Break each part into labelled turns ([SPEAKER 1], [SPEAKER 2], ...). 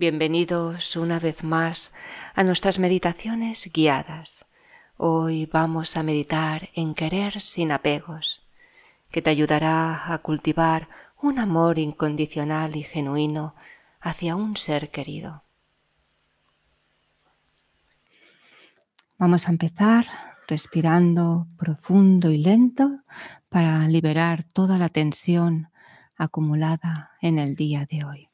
[SPEAKER 1] Bienvenidos una vez más a nuestras meditaciones guiadas. Hoy vamos a meditar en querer sin apegos, que te ayudará a cultivar un amor incondicional y genuino hacia un ser querido. Vamos a empezar respirando profundo y lento para liberar toda la tensión acumulada en el día de hoy.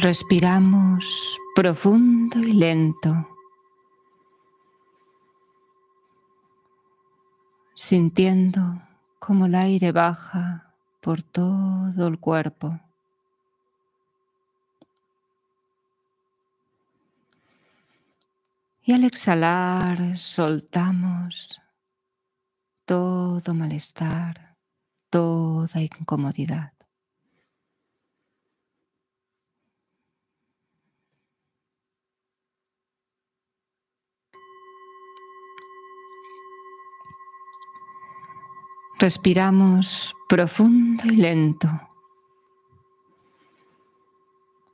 [SPEAKER 1] Respiramos profundo y lento, sintiendo como el aire baja por todo el cuerpo. Y al exhalar soltamos todo malestar, toda incomodidad. Respiramos profundo y lento,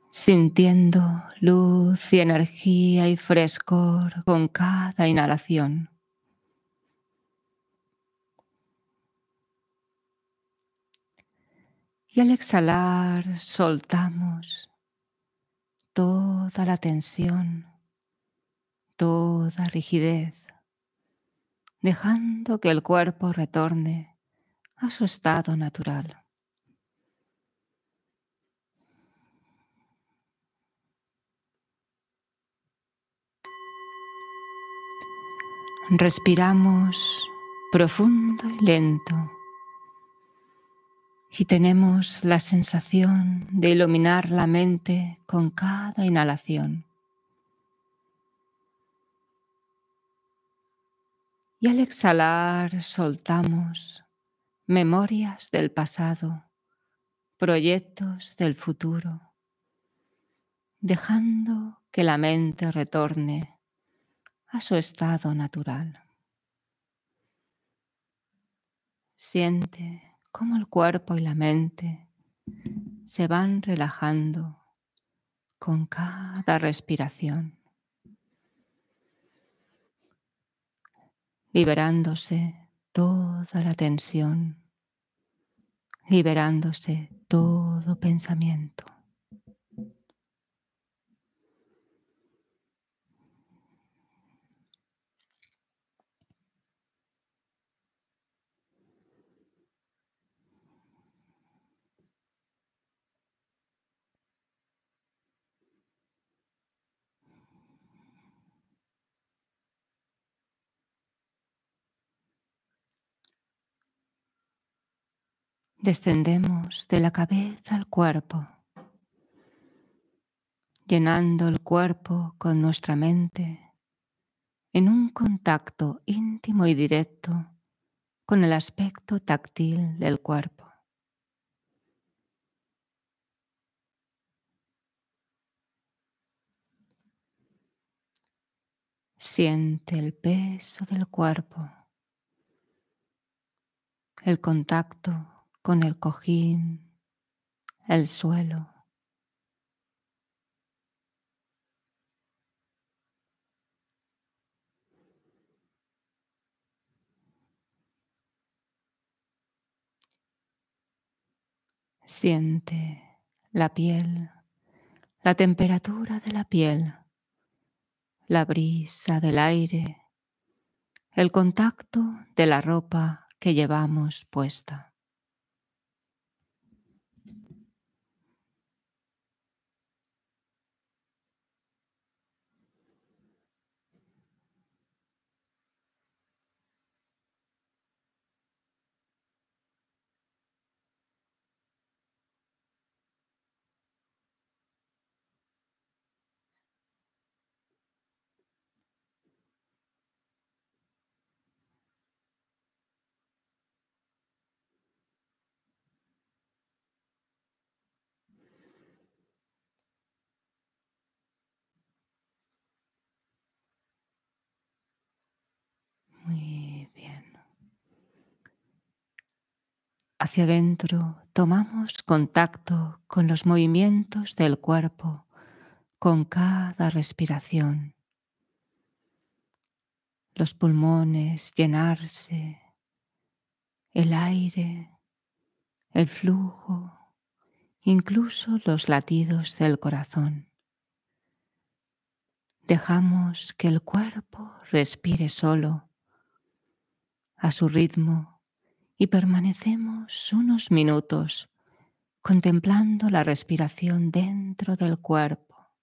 [SPEAKER 1] sintiendo luz y energía y frescor con cada inhalación. Y al exhalar soltamos toda la tensión, toda rigidez, dejando que el cuerpo retorne a su estado natural. Respiramos profundo y lento y tenemos la sensación de iluminar la mente con cada inhalación. Y al exhalar soltamos memorias del pasado, proyectos del futuro, dejando que la mente retorne a su estado natural. Siente cómo el cuerpo y la mente se van relajando con cada respiración, liberándose toda la tensión, liberándose todo pensamiento. Descendemos de la cabeza al cuerpo, llenando el cuerpo con nuestra mente en un contacto íntimo y directo con el aspecto táctil del cuerpo. Siente el peso del cuerpo, el contacto con el cojín, el suelo. Siente la piel, la temperatura de la piel, la brisa del aire, el contacto de la ropa que llevamos puesta. Hacia adentro tomamos contacto con los movimientos del cuerpo con cada respiración. Los pulmones llenarse, el aire, el flujo, incluso los latidos del corazón. Dejamos que el cuerpo respire solo, a su ritmo, y permanecemos unos minutos contemplando la respiración dentro del cuerpo,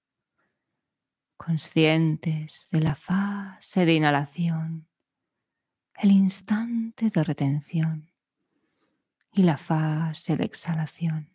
[SPEAKER 1] conscientes de la fase de inhalación, el instante de retención y la fase de exhalación.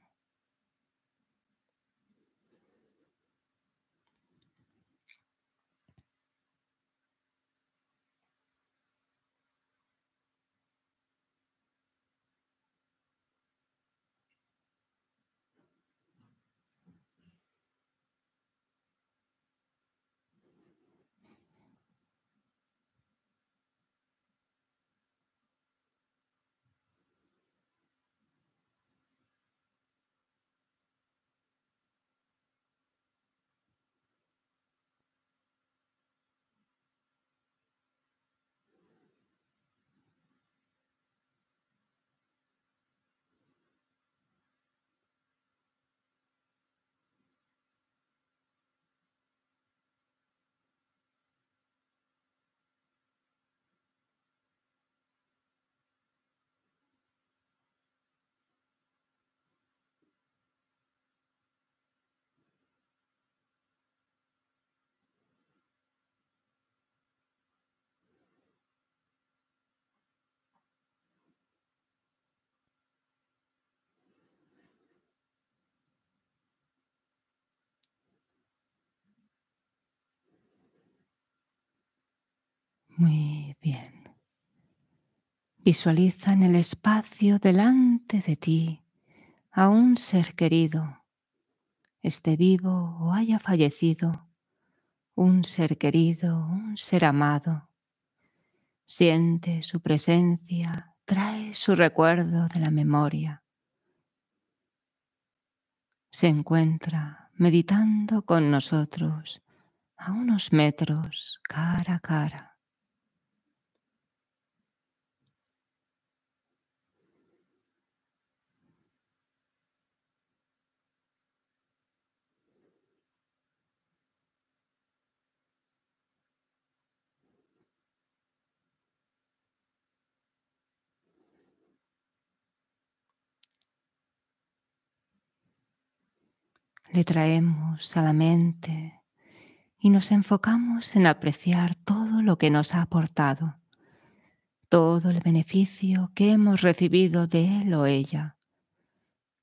[SPEAKER 1] Muy bien. Visualiza en el espacio delante de ti a un ser querido, esté vivo o haya fallecido, un ser querido, un ser amado. Siente su presencia, trae su recuerdo de la memoria. Se encuentra meditando con nosotros a unos metros cara a cara. Le traemos a la mente y nos enfocamos en apreciar todo lo que nos ha aportado, todo el beneficio que hemos recibido de él o ella,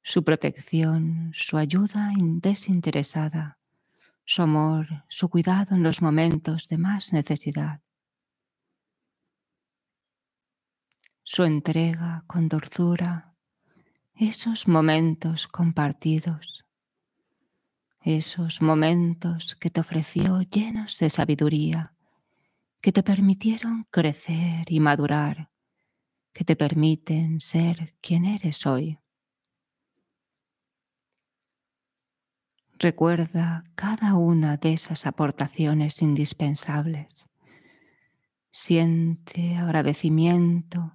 [SPEAKER 1] su protección, su ayuda desinteresada, su amor, su cuidado en los momentos de más necesidad, su entrega con dulzura, esos momentos compartidos esos momentos que te ofreció llenos de sabiduría, que te permitieron crecer y madurar, que te permiten ser quien eres hoy. Recuerda cada una de esas aportaciones indispensables. Siente agradecimiento,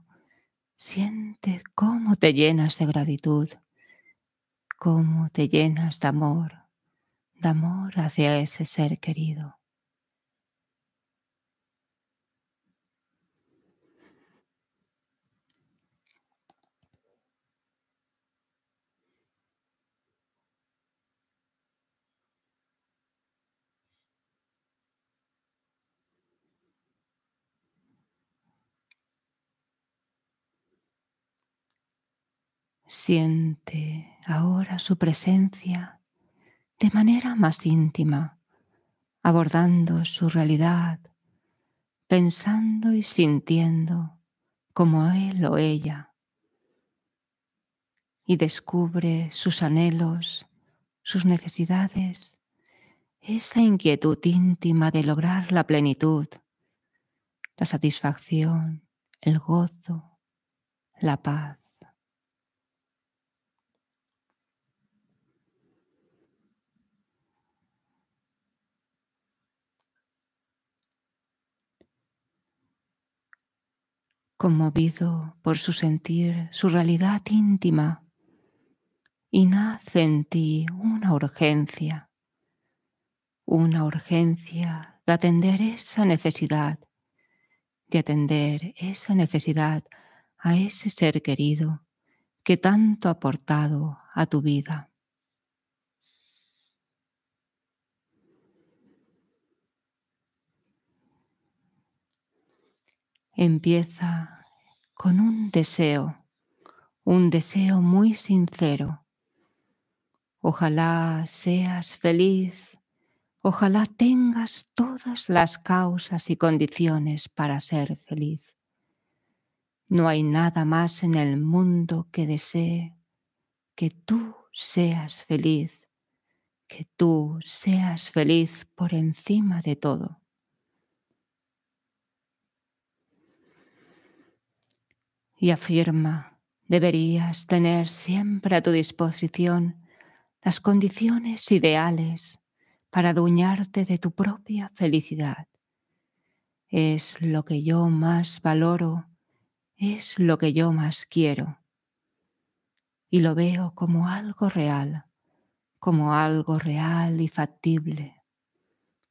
[SPEAKER 1] siente cómo te llenas de gratitud, cómo te llenas de amor, de amor hacia ese ser querido. Siente ahora su presencia de manera más íntima, abordando su realidad, pensando y sintiendo como él o ella, y descubre sus anhelos, sus necesidades, esa inquietud íntima de lograr la plenitud, la satisfacción, el gozo, la paz. Conmovido por su sentir, su realidad íntima, y nace en ti una urgencia, una urgencia de atender esa necesidad, de atender esa necesidad a ese ser querido que tanto ha aportado a tu vida. Empieza con un deseo, un deseo muy sincero. Ojalá seas feliz, ojalá tengas todas las causas y condiciones para ser feliz. No hay nada más en el mundo que desee que tú seas feliz, que tú seas feliz por encima de todo. Y afirma, deberías tener siempre a tu disposición las condiciones ideales para adueñarte de tu propia felicidad. Es lo que yo más valoro, es lo que yo más quiero. Y lo veo como algo real, como algo real y factible.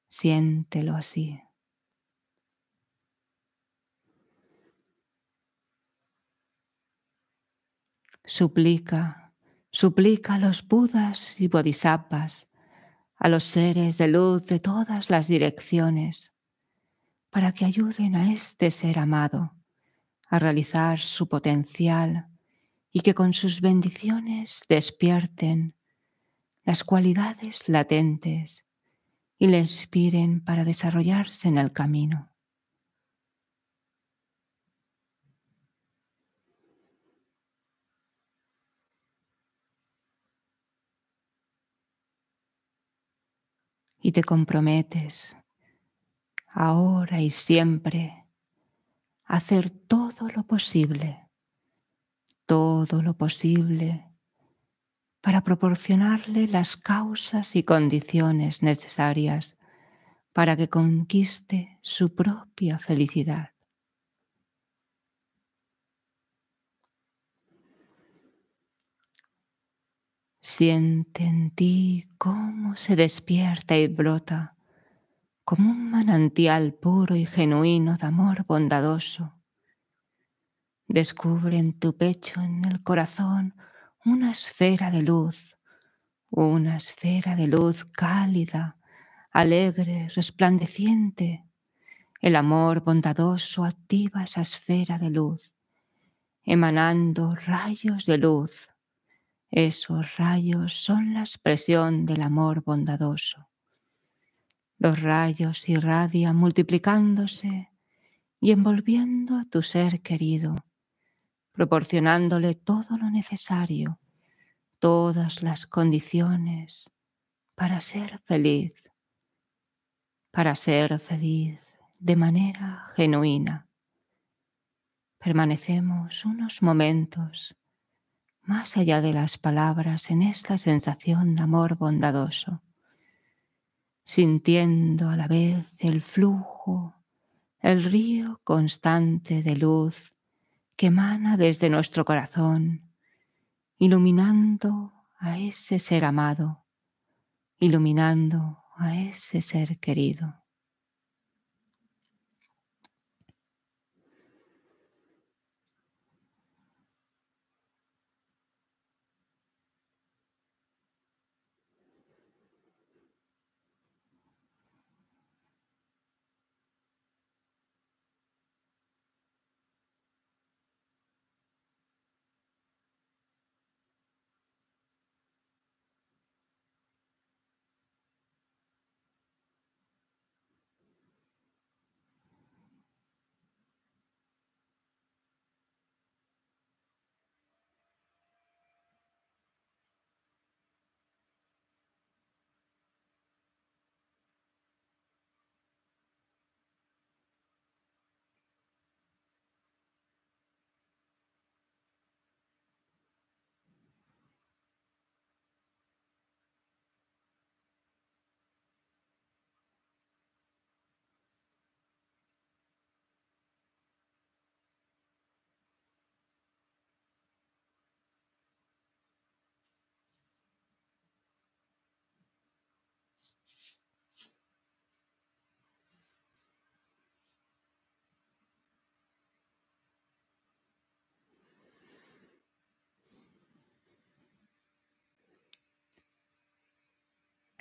[SPEAKER 1] Siéntelo así. Suplica, suplica a los budas y bodhisattvas, a los seres de luz de todas las direcciones, para que ayuden a este ser amado a realizar su potencial y que con sus bendiciones despierten las cualidades latentes y le inspiren para desarrollarse en el camino. Y te comprometes ahora y siempre a hacer todo lo posible, todo lo posible para proporcionarle las causas y condiciones necesarias para que conquiste su propia felicidad. Siente en ti cómo se despierta y brota como un manantial puro y genuino de amor bondadoso. Descubre en tu pecho, en el corazón, una esfera de luz, una esfera de luz cálida, alegre, resplandeciente. El amor bondadoso activa esa esfera de luz, emanando rayos de luz esos rayos son la expresión del amor bondadoso. Los rayos irradian multiplicándose y envolviendo a tu ser querido, proporcionándole todo lo necesario, todas las condiciones para ser feliz, para ser feliz de manera genuina. Permanecemos unos momentos más allá de las palabras en esta sensación de amor bondadoso, sintiendo a la vez el flujo, el río constante de luz que emana desde nuestro corazón, iluminando a ese ser amado, iluminando a ese ser querido.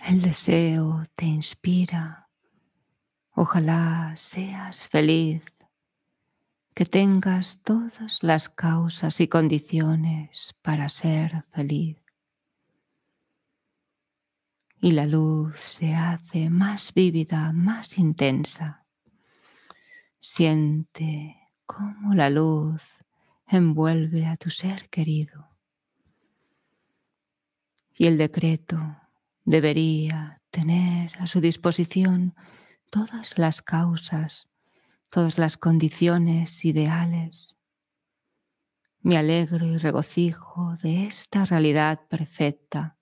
[SPEAKER 1] El deseo te inspira. Ojalá seas feliz, que tengas todas las causas y condiciones para ser feliz. Y la luz se hace más vívida, más intensa. Siente cómo la luz envuelve a tu ser querido. Y el decreto debería tener a su disposición todas las causas, todas las condiciones ideales. Me alegro y regocijo de esta realidad perfecta.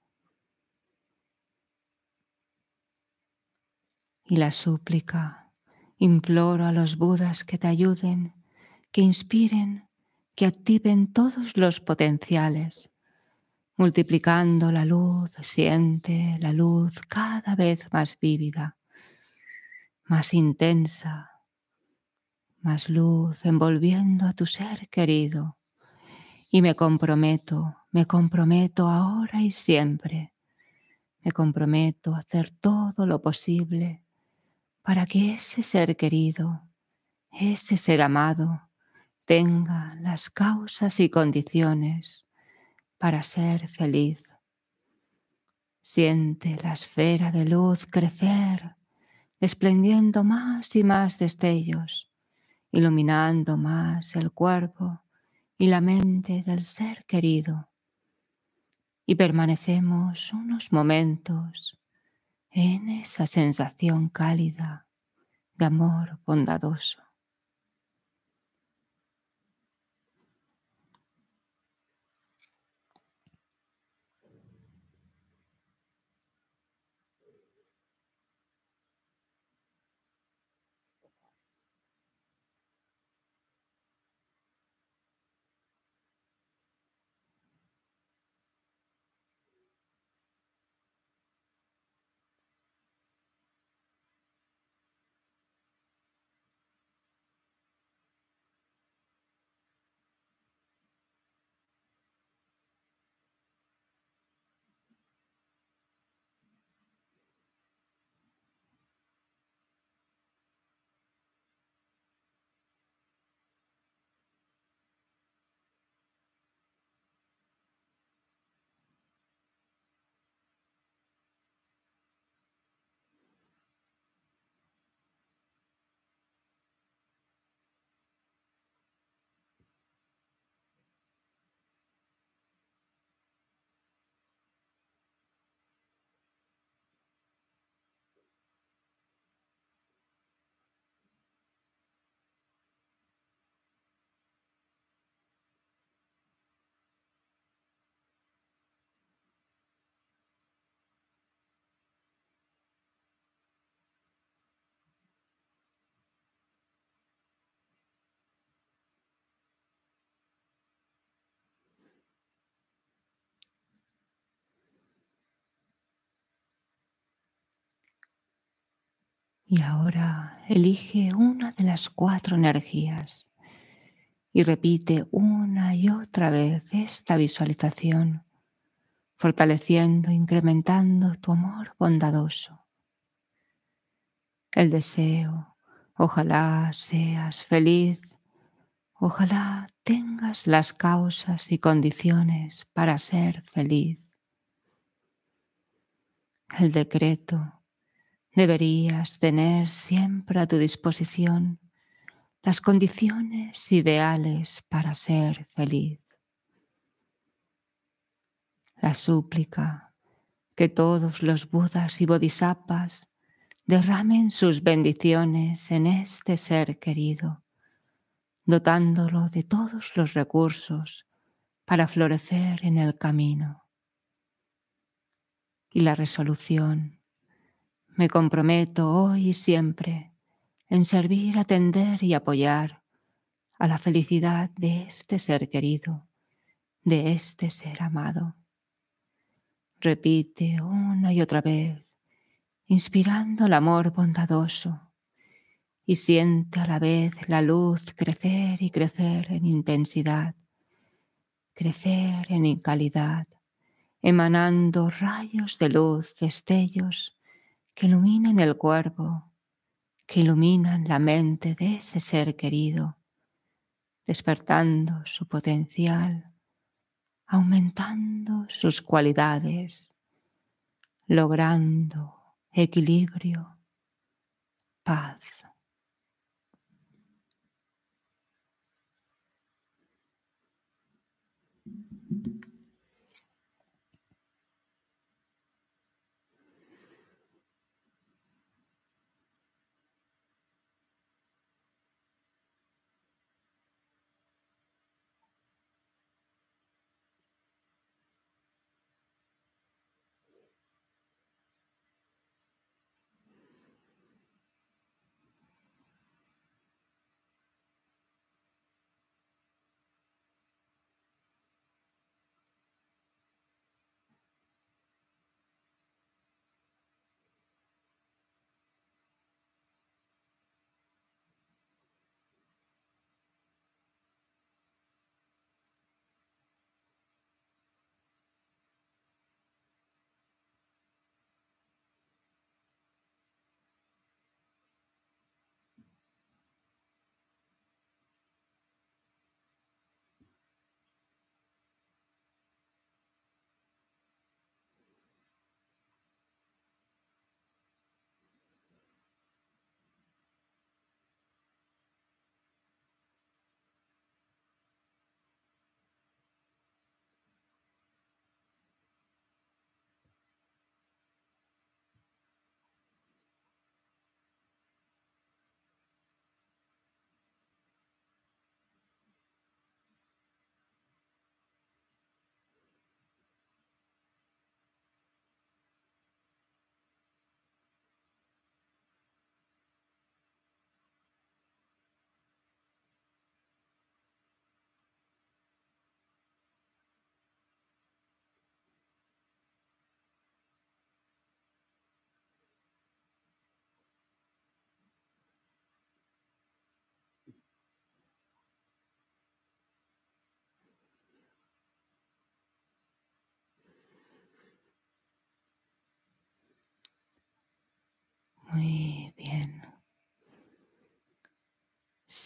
[SPEAKER 1] Y la súplica, imploro a los Budas que te ayuden, que inspiren, que activen todos los potenciales multiplicando la luz, siente la luz cada vez más vívida, más intensa, más luz envolviendo a tu ser querido. Y me comprometo, me comprometo ahora y siempre, me comprometo a hacer todo lo posible para que ese ser querido, ese ser amado, tenga las causas y condiciones para ser feliz. Siente la esfera de luz crecer, desprendiendo más y más destellos, iluminando más el cuerpo y la mente del ser querido. Y permanecemos unos momentos en esa sensación cálida de amor bondadoso. Y ahora elige una de las cuatro energías y repite una y otra vez esta visualización, fortaleciendo, incrementando tu amor bondadoso. El deseo, ojalá seas feliz, ojalá tengas las causas y condiciones para ser feliz. El decreto, Deberías tener siempre a tu disposición las condiciones ideales para ser feliz. La súplica que todos los budas y bodhisattvas derramen sus bendiciones en este ser querido, dotándolo de todos los recursos para florecer en el camino. Y la resolución me comprometo hoy y siempre en servir, atender y apoyar a la felicidad de este ser querido, de este ser amado. Repite una y otra vez, inspirando el amor bondadoso y siente a la vez la luz crecer y crecer en intensidad, crecer en calidad, emanando rayos de luz, destellos que iluminan el cuerpo, que iluminan la mente de ese ser querido, despertando su potencial, aumentando sus cualidades, logrando equilibrio, paz.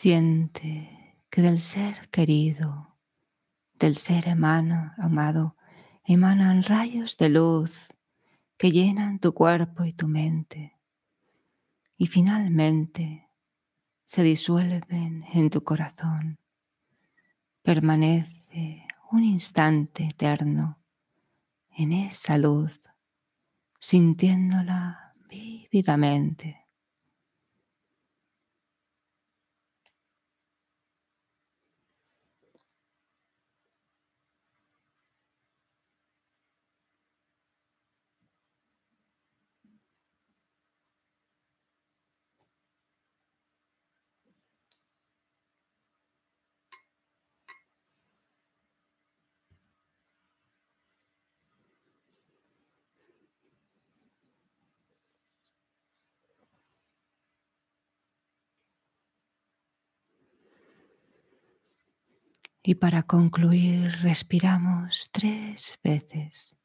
[SPEAKER 1] Siente que del ser querido, del ser hermano, amado, emanan rayos de luz que llenan tu cuerpo y tu mente y finalmente se disuelven en tu corazón. Permanece un instante eterno en esa luz, sintiéndola vívidamente. Y para concluir, respiramos tres veces.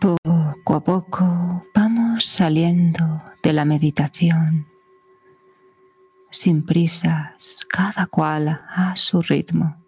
[SPEAKER 1] Poco a poco vamos saliendo de la meditación, sin prisas, cada cual a su ritmo.